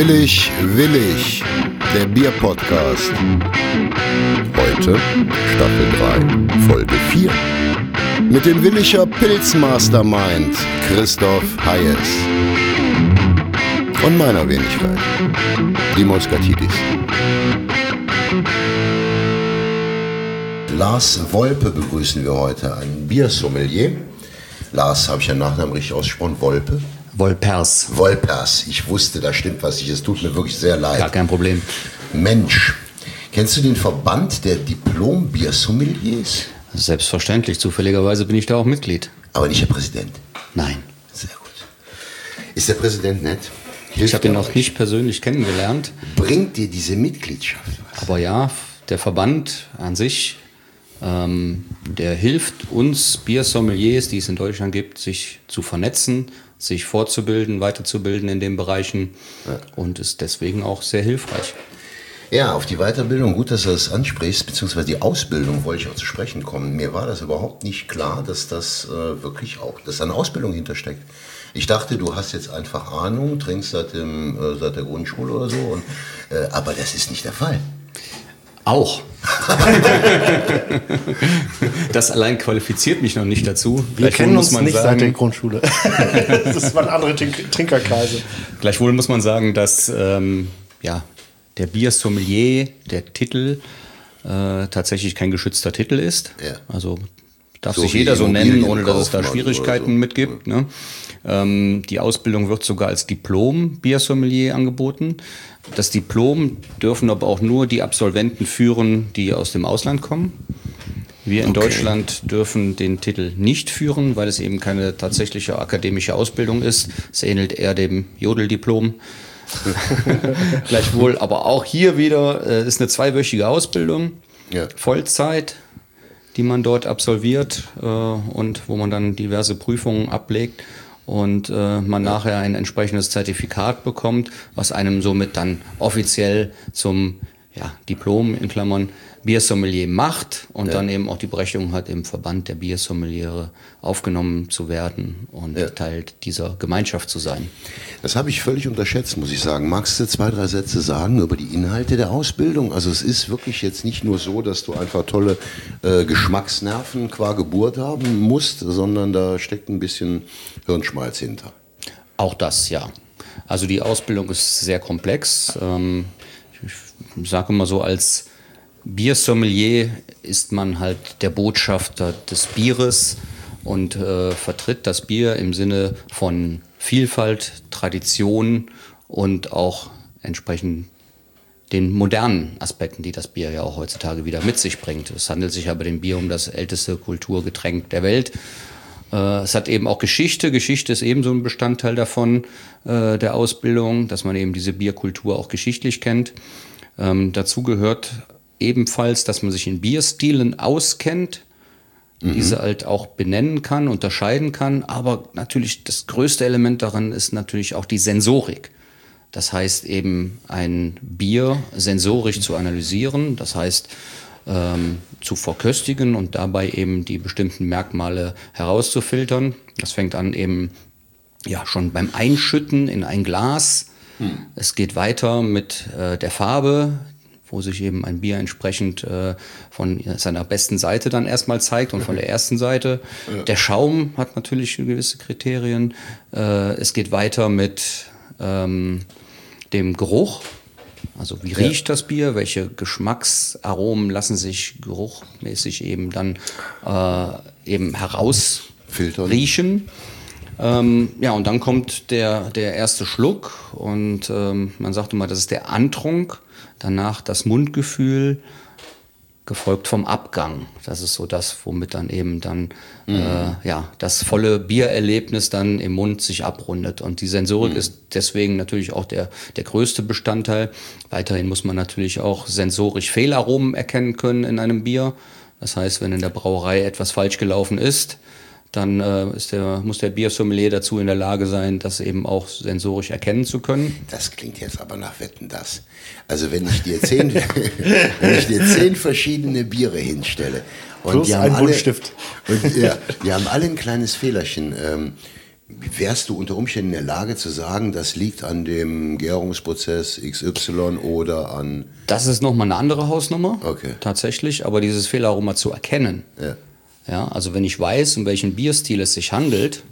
Willig, willig, der Bierpodcast. Heute Staffel 3, Folge 4. Mit dem Williger Pilzmastermind Christoph Hayes. Und meiner Wenigkeit, die Moskatidis. Lars Wolpe begrüßen wir heute, ein Biersommelier. Lars, habe ich den Nachnamen richtig ausgesprochen? Wolpe? Wolpers. Wolpers. Ich wusste, da stimmt was nicht. Es tut mir wirklich sehr leid. Gar kein Problem. Mensch, kennst du den Verband der Diplom-Biersommeliers? Selbstverständlich. Zufälligerweise bin ich da auch Mitglied. Aber nicht der Präsident. Nein. Sehr gut. Ist der Präsident nett? ich habe ihn noch nicht persönlich kennengelernt. Bringt dir diese Mitgliedschaft was? Aber ja, der Verband an sich, ähm, der hilft uns Biersommeliers, die es in Deutschland gibt, sich zu vernetzen, sich fortzubilden, weiterzubilden in den Bereichen Ja. und ist deswegen auch sehr hilfreich. Ja, auf die Weiterbildung, gut, dass du das ansprichst, beziehungsweise die Ausbildung wollte ich auch zu sprechen kommen. Mir war das überhaupt nicht klar, dass das äh, wirklich auch, dass da eine Ausbildung hintersteckt. Ich dachte, du hast jetzt einfach Ahnung, trinkst seit, dem, äh, seit der Grundschule oder so, und, äh, aber das ist nicht der Fall. Auch. das allein qualifiziert mich noch nicht dazu. Wir Gleichwohl kennen muss uns man nicht sagen, seit der Grundschule. das waren andere Trink Trinkerkreise. Gleichwohl muss man sagen, dass ähm, ja, der Biersommelier, der Titel, äh, tatsächlich kein geschützter Titel ist. Ja. Also darf So sich jeder so nennen, ohne dass es da Immobilienkaufmann Schwierigkeiten so. mitgibt. Ne? Ähm, die Ausbildung wird sogar als Diplom-Biersommelier angeboten. Das Diplom dürfen aber auch nur die Absolventen führen, die aus dem Ausland kommen. Wir in Okay. Deutschland dürfen den Titel nicht führen, weil es eben keine tatsächliche akademische Ausbildung ist. Es ähnelt eher dem Jodeldiplom. Gleichwohl, aber auch hier wieder äh, ist eine zweiwöchige Ausbildung, Ja. Vollzeit, die man dort absolviert äh, und wo man dann diverse Prüfungen ablegt und äh, man nachher ein entsprechendes Zertifikat bekommt, was einem somit dann offiziell zum ja, Diplom in Klammern Biersommelier macht und dann eben auch die Berechtigung hat, im Verband der Biersommeliere aufgenommen zu werden und Ja. Teil dieser Gemeinschaft zu sein. Das habe ich völlig unterschätzt, muss ich sagen. Magst du zwei, drei Sätze sagen über die Inhalte der Ausbildung? Also es ist wirklich jetzt nicht nur so, dass du einfach tolle äh, Geschmacksnerven qua Geburt haben musst, sondern da steckt ein bisschen Hirnschmalz hinter. Auch das, ja. Also die Ausbildung ist sehr komplex. Ähm, ich sage immer so, als Biersommelier ist man halt der Botschafter des Bieres und äh, vertritt das Bier im Sinne von Vielfalt, Tradition und auch entsprechend den modernen Aspekten, die das Bier ja auch heutzutage wieder mit sich bringt. Es handelt sich ja bei dem Bier um das älteste Kulturgetränk der Welt. Äh, Es hat eben auch Geschichte. Geschichte ist ebenso ein Bestandteil davon, äh, der Ausbildung, dass man eben diese Bierkultur auch geschichtlich kennt. Ähm, dazu gehört ebenfalls, dass man sich in Bierstilen auskennt, diese halt auch benennen kann, unterscheiden kann. Aber natürlich das größte Element daran ist natürlich auch die Sensorik. Das heißt eben ein Bier sensorisch zu analysieren, das heißt ähm, zu verköstigen und dabei eben die bestimmten Merkmale herauszufiltern. Das fängt an eben ja schon beim Einschütten in ein Glas. Es geht weiter mit äh, der Farbe, wo sich eben ein Bier entsprechend äh, von seiner besten Seite dann erstmal zeigt und von der ersten Seite. Der Schaum hat natürlich gewisse Kriterien. Äh, es geht weiter mit ähm, dem Geruch. Also wie riecht das Bier? Welche Geschmacksaromen lassen sich geruchmäßig eben dann äh, eben heraus Filtern. riechen? Ähm, ja, und dann kommt der, der erste Schluck und ähm, man sagt immer, das ist der Antrunk, danach das Mundgefühl, gefolgt vom Abgang. Das ist so das, womit dann eben dann äh, ja das volle Biererlebnis dann im Mund sich abrundet. Und die Sensorik ist deswegen natürlich auch der der größte Bestandteil. Weiterhin muss man natürlich auch sensorisch Fehlaromen erkennen können in einem Bier. Das heißt, wenn in der Brauerei etwas falsch gelaufen ist, dann äh, ist der, muss der Biersommelier dazu in der Lage sein, das eben auch sensorisch erkennen zu können. Das klingt jetzt aber nach Wetten das. Also wenn ich dir zehn, wenn ich dir zehn verschiedene Biere hinstelle und Plus die haben ein alle. Und, ja, die haben alle ein kleines Fehlerchen. Ähm, wärst du unter Umständen in der Lage zu sagen, das liegt an dem Gärungsprozess XY oder an. Das ist nochmal eine andere Hausnummer. Okay. Tatsächlich, aber dieses Fehlaroma zu erkennen. Ja. Ja, also wenn ich weiß, um welchen Bierstil es sich handelt,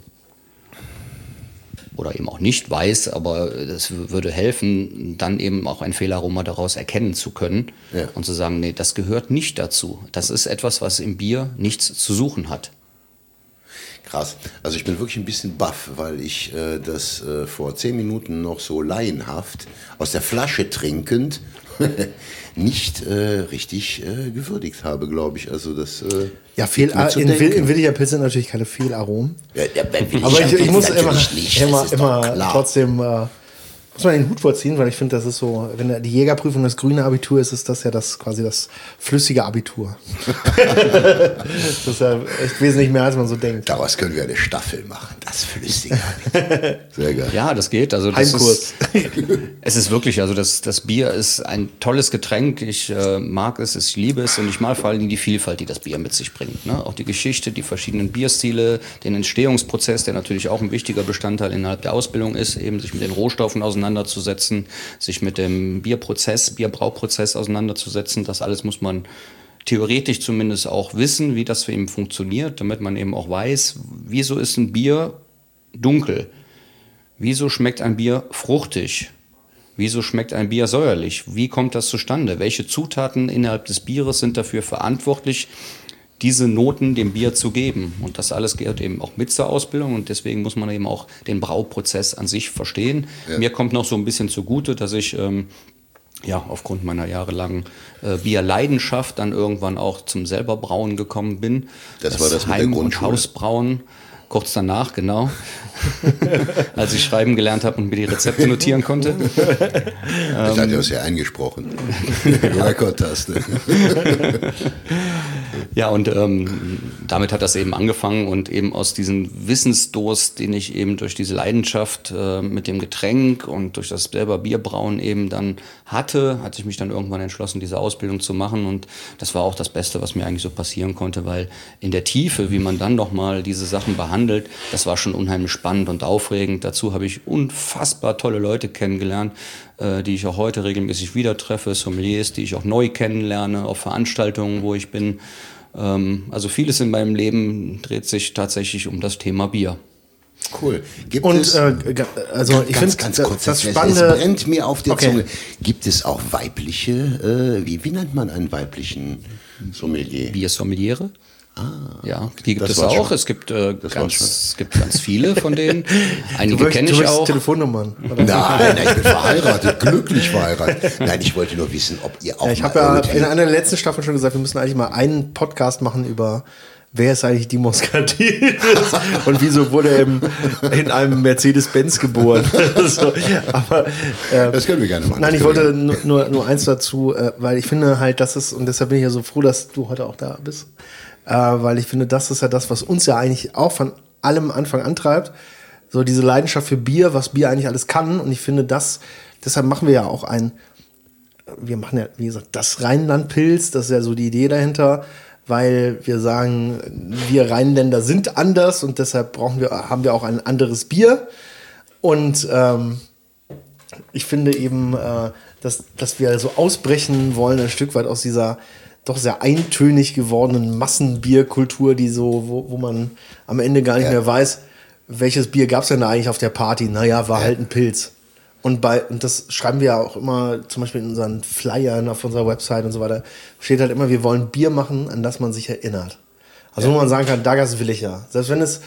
oder eben auch nicht weiß, aber das würde helfen, dann eben auch ein Fehlaroma daraus erkennen zu können Ja. und zu sagen, nee, das gehört nicht dazu. Das ist etwas, was im Bier nichts zu suchen hat. Krass. Also ich bin wirklich ein bisschen baff, weil ich äh, das äh, vor zehn Minuten noch so laienhaft aus der Flasche trinkend nicht äh, richtig äh, gewürdigt habe, glaube ich. Also das äh, Ja, zu in. Will- in Williger Pilz sind natürlich keine Fehlaromen. Ja, ja, will Aber ich, ja ich muss immer, nicht, immer, immer klar. trotzdem, äh, muss man den Hut vorziehen, weil ich finde, das ist so, wenn die Jägerprüfung das grüne Abitur ist, ist das ja das quasi das flüssige Abitur. das ist ja echt wesentlich mehr, als man so denkt. Daraus können wir eine Staffel machen. Das Flüssige. Sehr geil. Ja, das geht. Also das Heimkurs. ist, es ist wirklich, also das, das Bier ist ein tolles Getränk. Ich äh, mag es, ich liebe es und ich mag vor allem die Vielfalt, die das Bier mit sich bringt. Ne? Auch die Geschichte, die verschiedenen Bierstile, den Entstehungsprozess, der natürlich auch ein wichtiger Bestandteil innerhalb der Ausbildung ist, eben sich mit den Rohstoffen auseinanderzusetzen, sich mit dem Bierprozess, Bierbrauprozess auseinanderzusetzen. Das alles muss man theoretisch zumindest auch wissen, wie das für ihn funktioniert, damit man eben auch weiß, wieso ist ein Bier dunkel. Wieso schmeckt ein Bier fruchtig? Wieso schmeckt ein Bier säuerlich? Wie kommt das zustande? Welche Zutaten innerhalb des Bieres sind dafür verantwortlich, diese Noten dem Bier zu geben? Und das alles gehört eben auch mit zur Ausbildung und deswegen muss man eben auch den Brauprozess an sich verstehen. Mir kommt noch so ein bisschen zugute, dass ich ähm, ja, aufgrund meiner jahrelangen äh, Bierleidenschaft dann irgendwann auch zum selber Brauen gekommen bin. Das war das mit der Heim- und. Hausbrauen. Kurz danach, genau. Als ich schreiben gelernt habe und mir die Rezepte notieren konnte. Das hat ja sehr eingesprochen. Rekordtaste. Ja, und ähm, damit hat das eben angefangen und eben aus diesem Wissensdurst, den ich eben durch diese Leidenschaft äh, mit dem Getränk und durch das selber Bierbrauen eben dann hatte, hatte ich mich dann irgendwann entschlossen, diese Ausbildung zu machen und das war auch das Beste, was mir eigentlich so passieren konnte, weil in der Tiefe, wie man dann nochmal diese Sachen behandelt, das war schon unheimlich spannend und aufregend. Dazu habe ich unfassbar tolle Leute kennengelernt, äh, die ich auch heute regelmäßig wieder treffe, Sommeliers, die ich auch neu kennenlerne auf Veranstaltungen, wo ich bin. Ähm, also vieles in meinem Leben dreht sich tatsächlich um das Thema Bier. Cool. Gibt Und es, äh, also ich ganz, finde ganz das, kurz, das es- Spannende. Es brennt mir auf der Okay. Zunge. Gibt es auch weibliche, äh, wie, wie nennt man einen weiblichen Sommelier? Biersommeliere. Ja, die gibt es auch. schon. Es gibt, äh, ganz, es gibt ganz viele von denen. Einige kenne ich auch. Telefonnummern. Nein, nein, ich bin verheiratet, glücklich verheiratet. Nein, ich wollte nur wissen, ob ihr auch Ja, ich habe ja in einer der letzten Staffeln schon gesagt, wir müssen eigentlich mal einen Podcast machen über wer ist eigentlich die Moskatinis und wieso wurde er im, in einem Mercedes-Benz geboren. so, aber äh, Das können wir gerne machen. Nein, ich wollte nur, nur, nur eins dazu, äh, weil ich finde halt, das ist, und deshalb bin ich ja so froh, dass du heute auch da bist, äh, weil ich finde, das ist ja das, was uns ja eigentlich auch von allem Anfang antreibt. So diese Leidenschaft für Bier, was Bier eigentlich alles kann. Und ich finde, das, deshalb machen wir ja auch ein, wir machen ja, wie gesagt, das Rheinland-Pilz, das ist ja so die Idee dahinter, weil wir sagen, wir Rheinländer sind anders und deshalb brauchen wir, haben wir auch ein anderes Bier. Und ähm, ich finde eben, äh, dass, dass wir so ausbrechen wollen, ein Stück weit aus dieser doch sehr eintönig gewordenen Massenbierkultur, die so, wo, wo man am Ende gar nicht Ja. mehr weiß, welches Bier gab es denn da eigentlich auf der Party? Naja, war halt ein Pilz. Und bei, und das schreiben wir ja auch immer, zum Beispiel in unseren Flyern auf unserer Website und so weiter, steht halt immer, wir wollen Bier machen, an das man sich erinnert. Also wo man sagen kann, Dagas will ich ja. Selbst wenn es,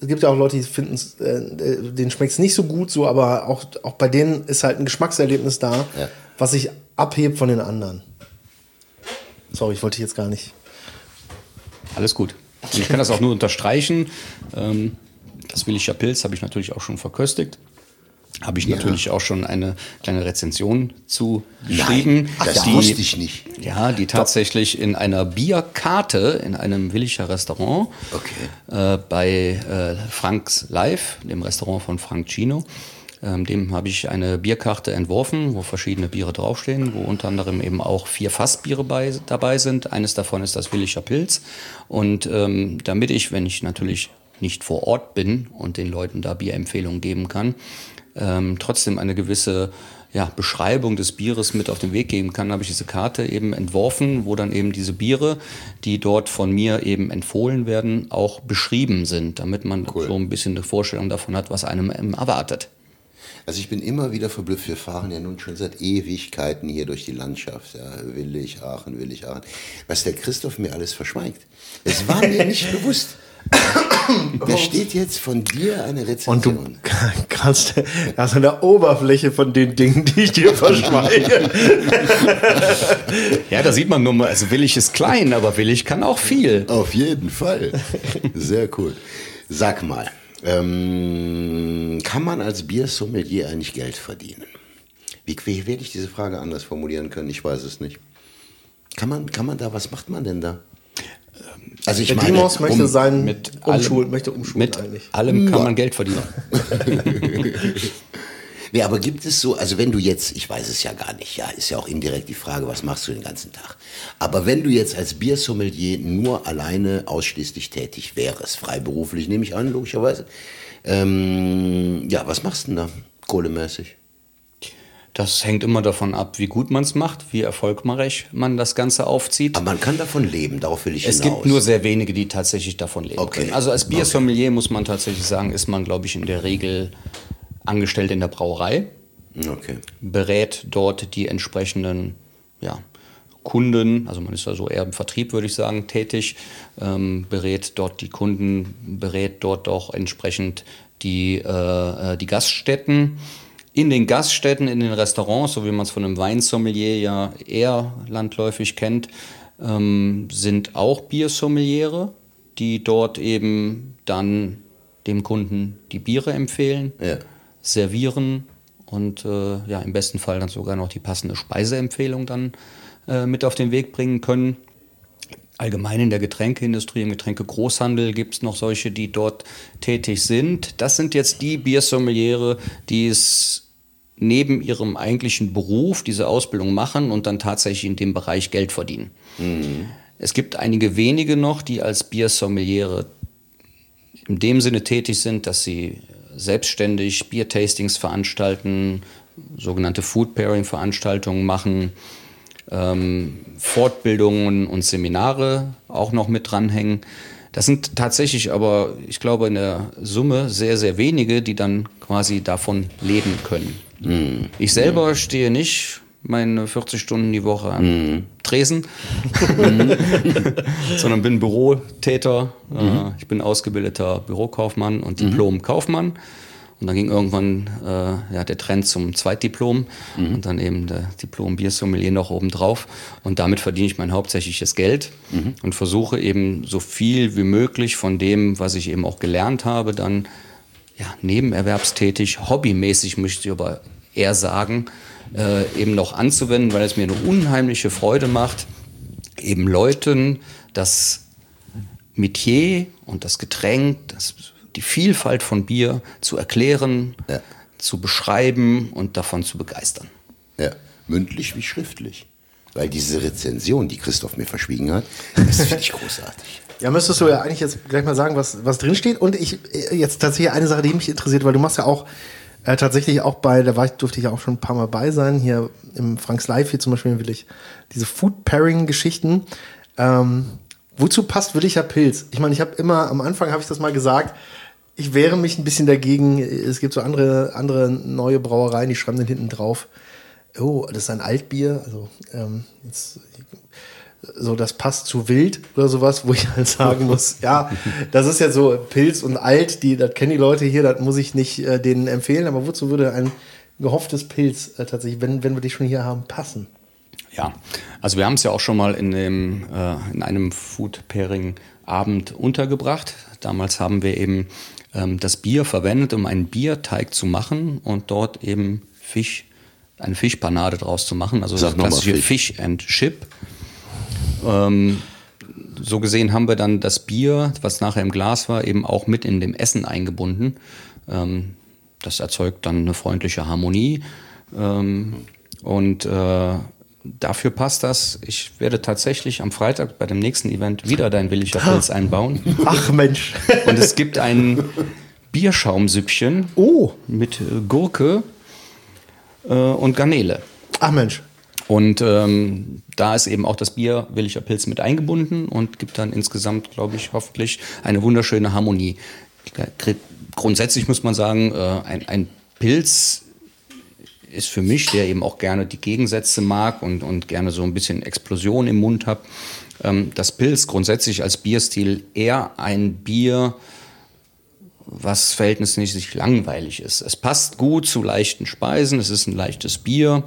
es gibt ja auch Leute, die finden es, äh, denen schmeckt es nicht so gut, so, aber auch, auch bei denen ist halt ein Geschmackserlebnis da, Ja. was sich abhebt von den anderen. Sorry, ich wollte dich jetzt gar nicht. Alles gut. Und ich kann das auch nur unterstreichen. Ähm, das Willicher Pilz habe ich natürlich auch schon verköstigt. Habe ich Ja. natürlich auch schon eine kleine Rezension zu geschrieben. Ach, das die, wusste ich nicht. Ja, die tatsächlich in einer Bierkarte in einem Willicher Restaurant Okay. äh, bei äh, Franks Live, dem Restaurant von Frank Chino. Ähm, dem habe ich eine Bierkarte entworfen, wo verschiedene Biere draufstehen, wo unter anderem eben auch vier Fassbiere bei, dabei sind. Eines davon ist das Willicher Pilz. Und ähm, damit ich, wenn ich natürlich nicht vor Ort bin und den Leuten da Bierempfehlungen geben kann, ähm, trotzdem eine gewisse ja, Beschreibung des Bieres mit auf den Weg geben kann, habe ich diese Karte eben entworfen, wo dann eben diese Biere, die dort von mir eben empfohlen werden, auch beschrieben sind, damit man cool. so ein bisschen eine Vorstellung davon hat, was einem erwartet. Also ich bin immer wieder verblüfft. Wir fahren ja nun schon seit Ewigkeiten hier durch die Landschaft. Ja, Willig, Aachen, Willig, Aachen. Was der Christoph mir alles verschweigt. Es war mir nicht bewusst. Da steht jetzt von dir eine Rezension. Und du kannst also an der Oberfläche von den Dingen, die ich dir verschweige. ja, da sieht man nur mal, also Willig ist klein, aber Willig kann auch viel. Auf jeden Fall. Sehr cool. Sag mal, ähm, kann man als Biersommelier eigentlich Geld verdienen? Wie, wie werde ich diese Frage anders formulieren können? Ich weiß es nicht. Kann man, kann man da, was macht man denn da? Also ich der meine, Demos möchte um, sein, mit umschulen, allem, möchte umschulen mit eigentlich. allem kann man Geld verdienen. nee, aber gibt es so, also wenn du jetzt, ich weiß es ja gar nicht, ja, ist ja auch indirekt die Frage, was machst du den ganzen Tag? Aber wenn du jetzt als Biersommelier nur alleine ausschließlich tätig wärst, freiberuflich nehme ich an, logischerweise, ähm, ja, was machst du denn da, kohlemäßig? Das hängt immer davon ab, wie gut man es macht, wie erfolgreich man das Ganze aufzieht. Aber man kann davon leben, darauf will ich es hinaus. Es gibt nur sehr wenige, die tatsächlich davon leben okay. können. Also als Biersommelier okay. muss man tatsächlich sagen, ist man, glaube ich, in der Regel angestellt in der Brauerei. Okay. Berät dort die entsprechenden ja, Kunden, also man ist also eher im Vertrieb, würde ich sagen, tätig, ähm, berät dort die Kunden, berät dort auch entsprechend die, äh, äh die Gaststätten in den Gaststätten, in den Restaurants, so wie man es von einem Weinsommelier ja eher landläufig kennt, ähm, sind auch Biersommeliere, die dort eben dann dem Kunden die Biere empfehlen, ja. Servieren und äh, ja, im besten Fall dann sogar noch die passende Speiseempfehlung dann äh, mit auf den Weg bringen können. Allgemein in der Getränkeindustrie, im Getränkegroßhandel gibt es noch solche, die dort tätig sind. Das sind jetzt die Biersommeliere, die es neben ihrem eigentlichen Beruf diese Ausbildung machen und dann tatsächlich in dem Bereich Geld verdienen. Mhm. Es gibt einige wenige noch, die als Biersommeliere in dem Sinne tätig sind, dass sie selbstständig Biertastings veranstalten, sogenannte Food Pairing Veranstaltungen machen, ähm, Fortbildungen und Seminare auch noch mit dranhängen. Das sind tatsächlich aber, ich glaube, in der Summe sehr, sehr wenige, die dann quasi davon leben können. Mhm. Ich selber stehe nicht meine 40 Stunden die Woche an mhm. Tresen, sondern bin Bürotäter. Mhm. Ich bin ausgebildeter Bürokaufmann und mhm. Diplom-Kaufmann. Und dann ging irgendwann äh, ja, der Trend zum Zweitdiplom mhm. und dann eben der Diplom-Biersommelier noch obendrauf. Und damit verdiene ich mein hauptsächliches Geld mhm. und versuche eben so viel wie möglich von dem, was ich eben auch gelernt habe, dann ja, nebenerwerbstätig, hobbymäßig möchte ich aber eher sagen, äh, eben noch anzuwenden, weil es mir eine unheimliche Freude macht, eben Leuten das Metier und das Getränk, das die Vielfalt von Bier zu erklären, ja. zu beschreiben und davon zu begeistern. Ja, mündlich wie schriftlich. Weil diese Rezension, die Christoph mir verschwiegen hat, das finde ich großartig. Ja, müsstest du ja eigentlich jetzt gleich mal sagen, was, was drin steht. Und ich äh, jetzt tatsächlich eine Sache, die mich interessiert, weil du machst ja auch äh, tatsächlich auch bei, da war ich, durfte ich ja auch schon ein paar Mal bei sein, hier im Franks Live hier zum Beispiel will ich diese Food Pairing Geschichten. Ähm, wozu passt williger Pilz? Ich meine, ich habe immer, am Anfang habe ich das mal gesagt, ich wehre mich ein bisschen dagegen. Es gibt so andere, andere neue Brauereien, die schreiben dann hinten drauf, oh, das ist ein Altbier. Also ähm, jetzt, so, das passt zu wild oder sowas, wo ich halt sagen muss, ja, das ist ja so Pilz und alt, die, das kennen die Leute hier, das muss ich nicht äh, denen empfehlen, aber wozu würde ein gehofftes Pilz äh, tatsächlich, wenn, wenn wir die schon hier haben, passen? Ja, also wir haben es ja auch schon mal in, dem, äh, in einem Food Pairing Abend untergebracht. Damals haben wir eben ähm, das Bier verwendet, um einen Bierteig zu machen und dort eben Fisch, eine Fischpanade draus zu machen. Also Sag das klassische Fish. Fish and Chip. Ähm, so gesehen haben wir dann das Bier, was nachher im Glas war, eben auch mit in dem Essen eingebunden. Ähm, das erzeugt dann eine freundliche Harmonie. Ähm, und äh, dafür passt das. Ich werde tatsächlich am Freitag bei dem nächsten Event wieder dein Williger Pilz einbauen. Ach Mensch. Und es gibt ein Bierschaumsüppchen Oh. mit Gurke äh, und Garnele. Ach Mensch. Und ähm, da ist eben auch das Bier Williger Pilz mit eingebunden und gibt dann insgesamt, glaube ich, hoffentlich eine wunderschöne Harmonie. Gr- Grundsätzlich muss man sagen, äh, ein, ein Pilz ist für mich, der eben auch gerne die Gegensätze mag und, und gerne so ein bisschen Explosion im Mund hat. Ähm, das Pilz grundsätzlich als Bierstil eher ein Bier, was verhältnismäßig langweilig ist. Es passt gut zu leichten Speisen, es ist ein leichtes Bier,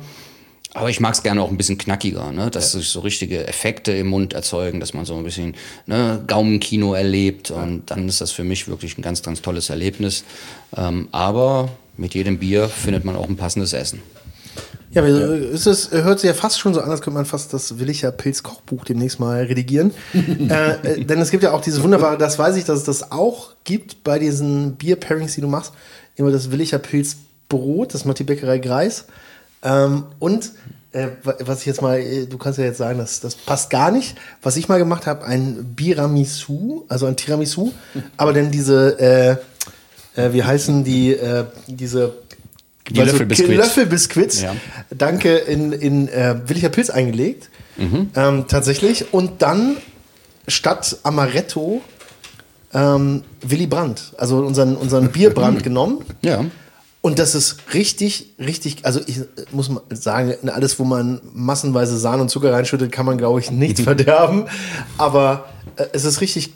aber ich mag es gerne auch ein bisschen knackiger, ne? dass sich so richtige Effekte im Mund erzeugen, dass man so ein bisschen ne, Gaumenkino erlebt und dann ist das für mich wirklich ein ganz, ganz tolles Erlebnis. Ähm, aber mit jedem Bier findet man auch ein passendes Essen. Ja, aber es ist, hört sich ja fast schon so an, als könnte man fast das Willicher Pilz Kochbuch demnächst mal redigieren. äh, äh, denn es gibt ja auch diese wunderbare, das weiß ich, dass es das auch gibt bei diesen Bier-Pairings, die du machst. Immer das Willicher Pilz Brot, das macht die Bäckerei Greis. Ähm, und äh, wa- was ich jetzt mal, äh, du kannst ja jetzt sagen, das, das passt gar nicht. Was ich mal gemacht habe, ein Biramisu, also ein Tiramisu, aber dann diese, äh, äh, wie heißen die, äh, diese Die Löffelbiskuits. Löffelbiskuits, Ja. danke, in, in äh, Willicher Pilz eingelegt. Ähm, tatsächlich. Und dann statt Amaretto ähm, Willy Brandt, also unseren, unseren Bierbrand genommen. Ja. Und das ist richtig, richtig, also ich äh, muss mal sagen, alles, wo man massenweise Sahne und Zucker reinschüttet, kann man, glaube ich, nichts verderben. Aber äh, es ist richtig,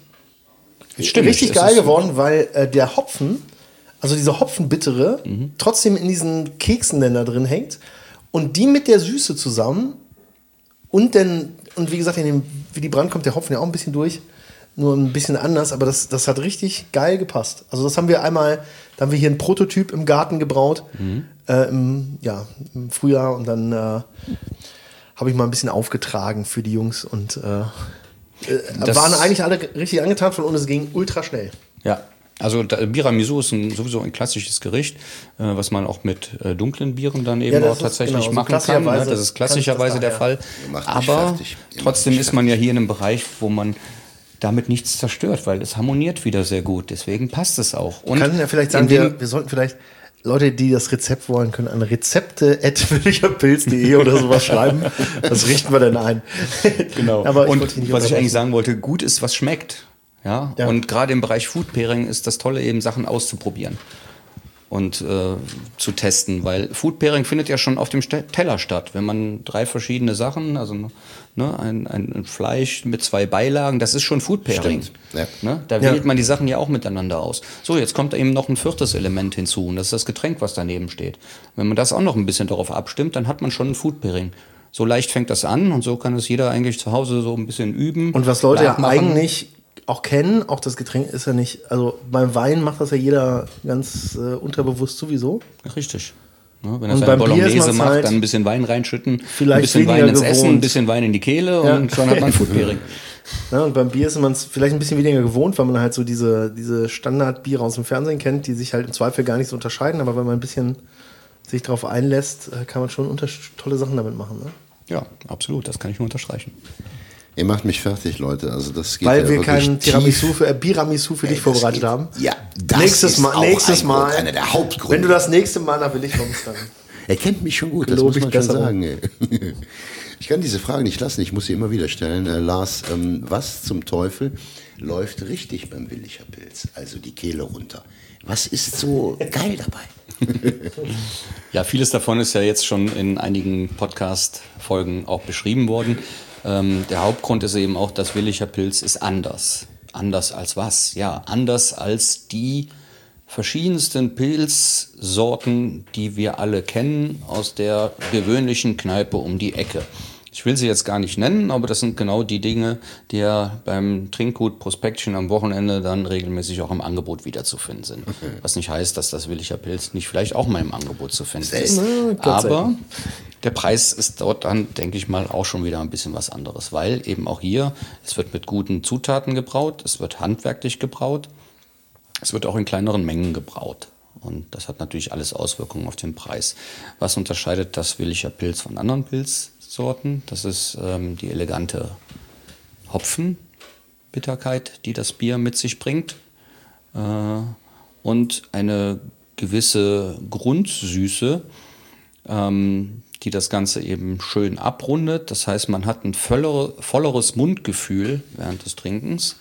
Stimmt, richtig geil geworden, weil äh, der Hopfen, also diese Hopfenbittere, Mhm. trotzdem in diesen Keksen denn da drin hängt. Und die mit der Süße zusammen und dann, und wie gesagt, in dem Willy Brandt kommt der Hopfen ja auch ein bisschen durch, nur ein bisschen anders, aber das, das hat richtig geil gepasst. Also das haben wir einmal, da haben wir hier einen Prototyp im Garten gebraut, äh, im, ja, im Frühjahr und dann äh, habe ich mal ein bisschen aufgetragen für die Jungs und äh, äh, waren eigentlich alle richtig angetan von und es ging ultra schnell. Ja, also Biramisu ist ein, sowieso ein klassisches Gericht, äh, was man auch mit äh, dunklen Bieren dann eben Ja, auch ist tatsächlich genau, so machen kann. Ne? Das ist klassischerweise das der. Fall. Aber trotzdem ist man ja hier in einem Bereich, wo man damit nichts zerstört, weil es harmoniert wieder sehr gut. Deswegen passt es auch. Und Wir können ja vielleicht sagen, wir, wir sollten vielleicht Leute, die das Rezept wollen, können an rezepte.willigerpilz.de oder sowas schreiben. Das richten wir dann ein. Genau. Aber und nicht was ich eigentlich sagen wollte, gut ist, was schmeckt. Ja. Ja. Und gerade im Bereich Food Pairing ist das Tolle, eben Sachen auszuprobieren und äh, zu testen, weil Food Pairing findet ja schon auf dem Teller statt. Wenn man drei verschiedene Sachen, also ne, ein, ein Fleisch mit zwei Beilagen, das ist schon Food Pairing. Stimmt, ja. Ne? Da Ja. wählt man die Sachen ja auch miteinander aus. So, jetzt kommt eben noch ein viertes Element hinzu und das ist das Getränk, was daneben steht. Wenn man das auch noch ein bisschen darauf abstimmt, dann hat man schon ein Food Pairing. So leicht fängt das an und so kann es jeder eigentlich zu Hause so ein bisschen üben. Und was Leute ja eigentlich auch kennen, auch das Getränk ist ja nicht, also beim Wein macht das ja jeder ganz äh, unterbewusst sowieso. Richtig. Ne, wenn er Und beim Bolognese macht, halt dann ein bisschen Wein reinschütten, vielleicht ein bisschen Wein ins Essen, ein gewohnt. bisschen Wein in die Kehle Ja. und schon hat man Food Pairing. Ja, und beim Bier ist man es vielleicht ein bisschen weniger gewohnt, weil man halt so diese, diese Standardbiere aus dem Fernsehen kennt, die sich halt im Zweifel gar nicht so unterscheiden. Aber wenn man ein bisschen sich darauf einlässt, äh, kann man schon tolle Sachen damit machen. Ne? Ja, absolut, das kann ich nur unterstreichen. Ihr macht mich fertig, Leute. Also das geht Weil ja wir wirklich kein tief. Tiramisu für, äh, Biramisu für dich das vorbereitet geht- haben. Ja, das nächstes ist Mal, auch nächstes ein Mal, Grund, einer der Hauptgründe. wenn du das nächste Mal nach Willig kommst, dann. Er kennt mich schon gut, das muss ich man schon sagen. ey. Ich kann diese Frage nicht lassen, ich muss sie immer wieder stellen. Äh, Lars, ähm, was zum Teufel läuft richtig beim Willicher Pilz? Also die Kehle runter. Was ist so geil dabei? Ja, vieles davon ist ja jetzt schon in einigen Podcast-Folgen auch beschrieben worden. Ähm, der Hauptgrund ist eben auch, dass Willicher Pilz ist anders. Anders als was? Ja, anders als die verschiedensten Pilzsorten, die wir alle kennen aus der gewöhnlichen Kneipe um die Ecke. Ich will sie jetzt gar nicht nennen, aber das sind genau die Dinge, die ja beim Trinkgut Prospektchen am Wochenende dann regelmäßig auch im Angebot wiederzufinden sind. Was nicht heißt, dass das Willicher Pilz nicht vielleicht auch mal im Angebot zu finden ist. Aber der Preis ist dort dann, denke ich mal, auch schon wieder ein bisschen was anderes, weil eben auch hier, es wird mit guten Zutaten gebraut, es wird handwerklich gebraut, es wird auch in kleineren Mengen gebraut. Und das hat natürlich alles Auswirkungen auf den Preis. Was unterscheidet das Willicher Pilz von anderen Pilzsorten? Das ist ähm, die elegante Hopfenbitterkeit, die das Bier mit sich bringt. Äh, und eine gewisse Grundsüße, ähm, die das Ganze eben schön abrundet. Das heißt, man hat ein vollere, volleres Mundgefühl während des Trinkens,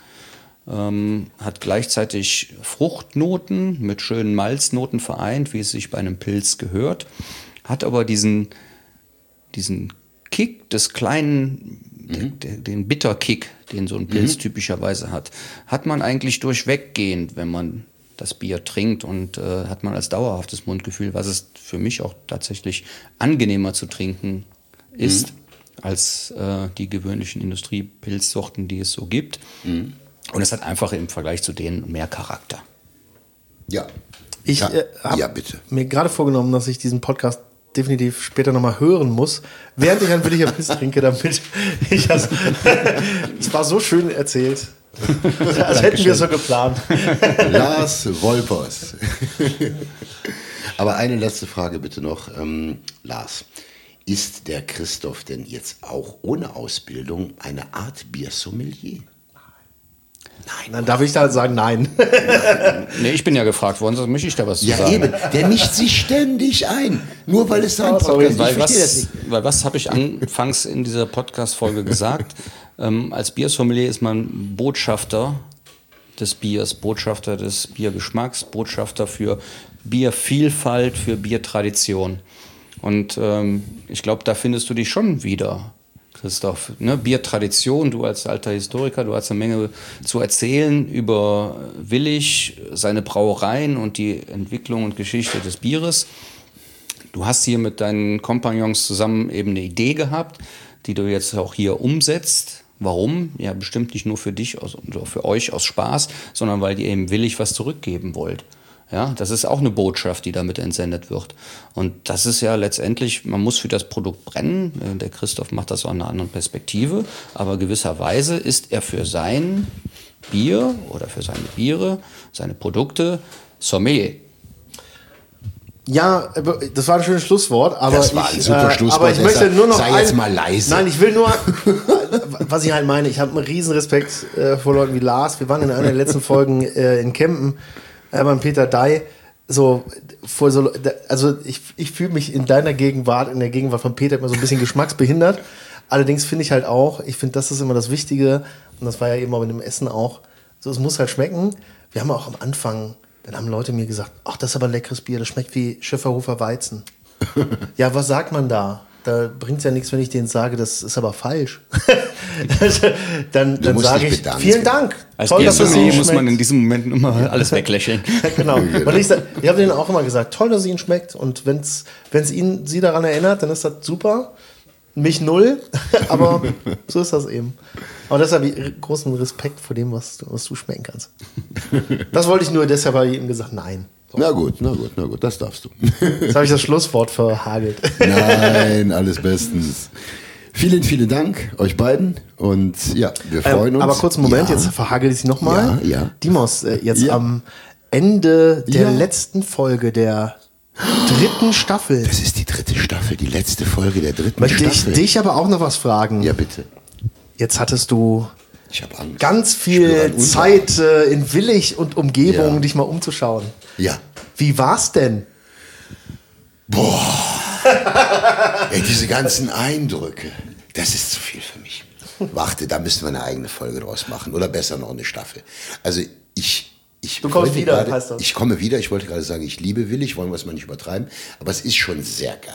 ähm, hat gleichzeitig Fruchtnoten mit schönen Malznoten vereint, wie es sich bei einem Pilz gehört, hat aber diesen, diesen Kick des kleinen, mhm. den, den Bitterkick, den so ein Pilz mhm. typischerweise hat, hat man eigentlich durchweggehend, wenn man das Bier trinkt und äh, hat man als dauerhaftes Mundgefühl, was es für mich auch tatsächlich angenehmer zu trinken ist mhm. als äh, die gewöhnlichen Industriepilzsorten, die es so gibt. Mhm. Und es hat einfach im Vergleich zu denen mehr Charakter. Ja. Ich äh, habe ja, mir gerade vorgenommen, dass ich diesen Podcast definitiv später nochmal hören muss, während ich ein Williger Pilz trinke, damit ich das. es war so schön erzählt. Als hätten wir so geplant. Lars Wolpers. Aber eine letzte Frage bitte noch. Ähm, Lars, ist der Christoph denn jetzt auch ohne Ausbildung eine Art Biersommelier? Nein. Dann darf ich da sagen, nein. nee, ich bin ja gefragt worden, sonst mische ich da was ja, zu sagen. Ja, eben. Der mischt sich ständig ein. Nur weil es sein oh, Podcast ist. Weil was, weil was habe ich anfangs in dieser Podcast-Folge gesagt? ähm, als Biersommelier ist man Botschafter des Biers, Botschafter des Biergeschmacks, Botschafter für Biervielfalt, für Biertradition. Und ähm, ich glaube, da findest du dich schon wieder, Christoph. Ne? Biertradition, du als alter Historiker, du hast eine Menge zu erzählen über Willig, seine Brauereien und die Entwicklung und Geschichte des Bieres. Du hast hier mit deinen Kompagnons zusammen eben eine Idee gehabt, die du jetzt auch hier umsetzt. Warum? Ja, bestimmt nicht nur für dich oder für euch aus Spaß, sondern weil ihr eben willig was zurückgeben wollt. Ja, das ist auch eine Botschaft, die damit entsendet wird. Und das ist ja letztendlich, man muss für das Produkt brennen. Äh, der Christoph macht das aus einer anderen Perspektive. Aber gewisserweise ist er für sein Bier oder für seine Biere, seine Produkte Sommelier. Ja, das war ein schönes Schlusswort, aber das war ein ich, super äh, Schlusswort. Aber ich möchte nur noch sei jetzt mal leise. Nein, ich will nur, was ich halt meine, ich habe einen riesen Respekt äh, vor Leuten wie Lars. Wir waren in einer der letzten Folgen äh, in Kempen beim Peter Dai. So, vor so, also ich, ich fühle mich in deiner Gegenwart, in der Gegenwart von Peter immer so ein bisschen geschmacksbehindert. Allerdings finde ich halt auch, ich finde, das ist immer das Wichtige, und das war ja eben auch mit dem Essen auch, so, es muss halt schmecken. Wir haben auch am Anfang dann haben Leute mir gesagt, ach, das ist aber ein leckeres Bier, das schmeckt wie Schöfferhofer Weizen. ja, was sagt man da? Da bringt es ja nichts, wenn ich denen sage, das ist aber falsch. dann dann sage ich, vielen Dank. Als toll, dass es Ihnen muss man in diesem Moment immer alles weglächeln. genau. Und ich, ich habe denen auch immer gesagt, toll, dass es Ihnen schmeckt. Und wenn es Ihnen Sie daran erinnert, dann ist das super. Mich null, aber so ist das eben. Aber deshalb großen Respekt vor dem, was, was du schmecken kannst. Das wollte ich nur, deshalb habe ich ihm gesagt, nein. So. Na gut, na gut, na gut, das darfst du. Jetzt habe ich das Schlusswort verhagelt. Nein, alles bestens. Vielen, vielen Dank euch beiden und ja, wir freuen ähm, uns. Aber kurz einen Moment, ja. jetzt verhagel ich nochmal. Ja, ja. Dimos, äh, jetzt ja. am Ende der letzten Folge der dritten Staffel. Das ist die dritte Staffel, die letzte Folge der dritten Möchte Staffel. Möchte ich dich aber auch noch was fragen? Ja, bitte. Jetzt hattest du ganz viel Zeit äh, in Willig und Umgebung, ja. dich mal umzuschauen. Ja. Wie war's denn? Boah. Ey, diese ganzen Eindrücke, das ist zu viel für mich. Warte, da müssen wir eine eigene Folge draus machen. Oder besser noch eine Staffel. Also ich ich du kommst wieder, grade, heißt das. Ich komme wieder. Ich wollte gerade sagen, ich liebe Willig, wollen wir es mal nicht übertreiben. Aber es ist schon sehr geil.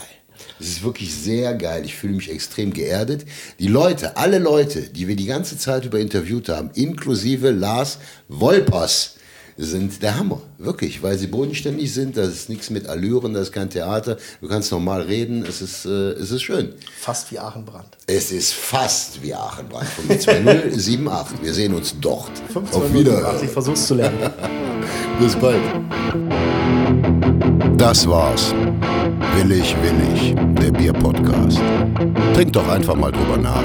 Es ist wirklich sehr geil. Ich fühle mich extrem geerdet. Die Leute, alle Leute, die wir die ganze Zeit über interviewt haben, inklusive Lars Wolpers, sind der Hammer. Wirklich, weil sie bodenständig sind. Das ist nichts mit Allüren, das ist kein Theater. Du kannst normal reden. Es ist, äh, es ist schön. Fast wie Aachenbrand. Es ist fast wie Aachenbrand. Von 2078. Wir sehen uns dort. 15 Auf Wiedersehen. Ich versuch's zu lernen. Bis bald. Das war's. Willig, willig, der Bier-Podcast. Trink doch einfach mal drüber nach.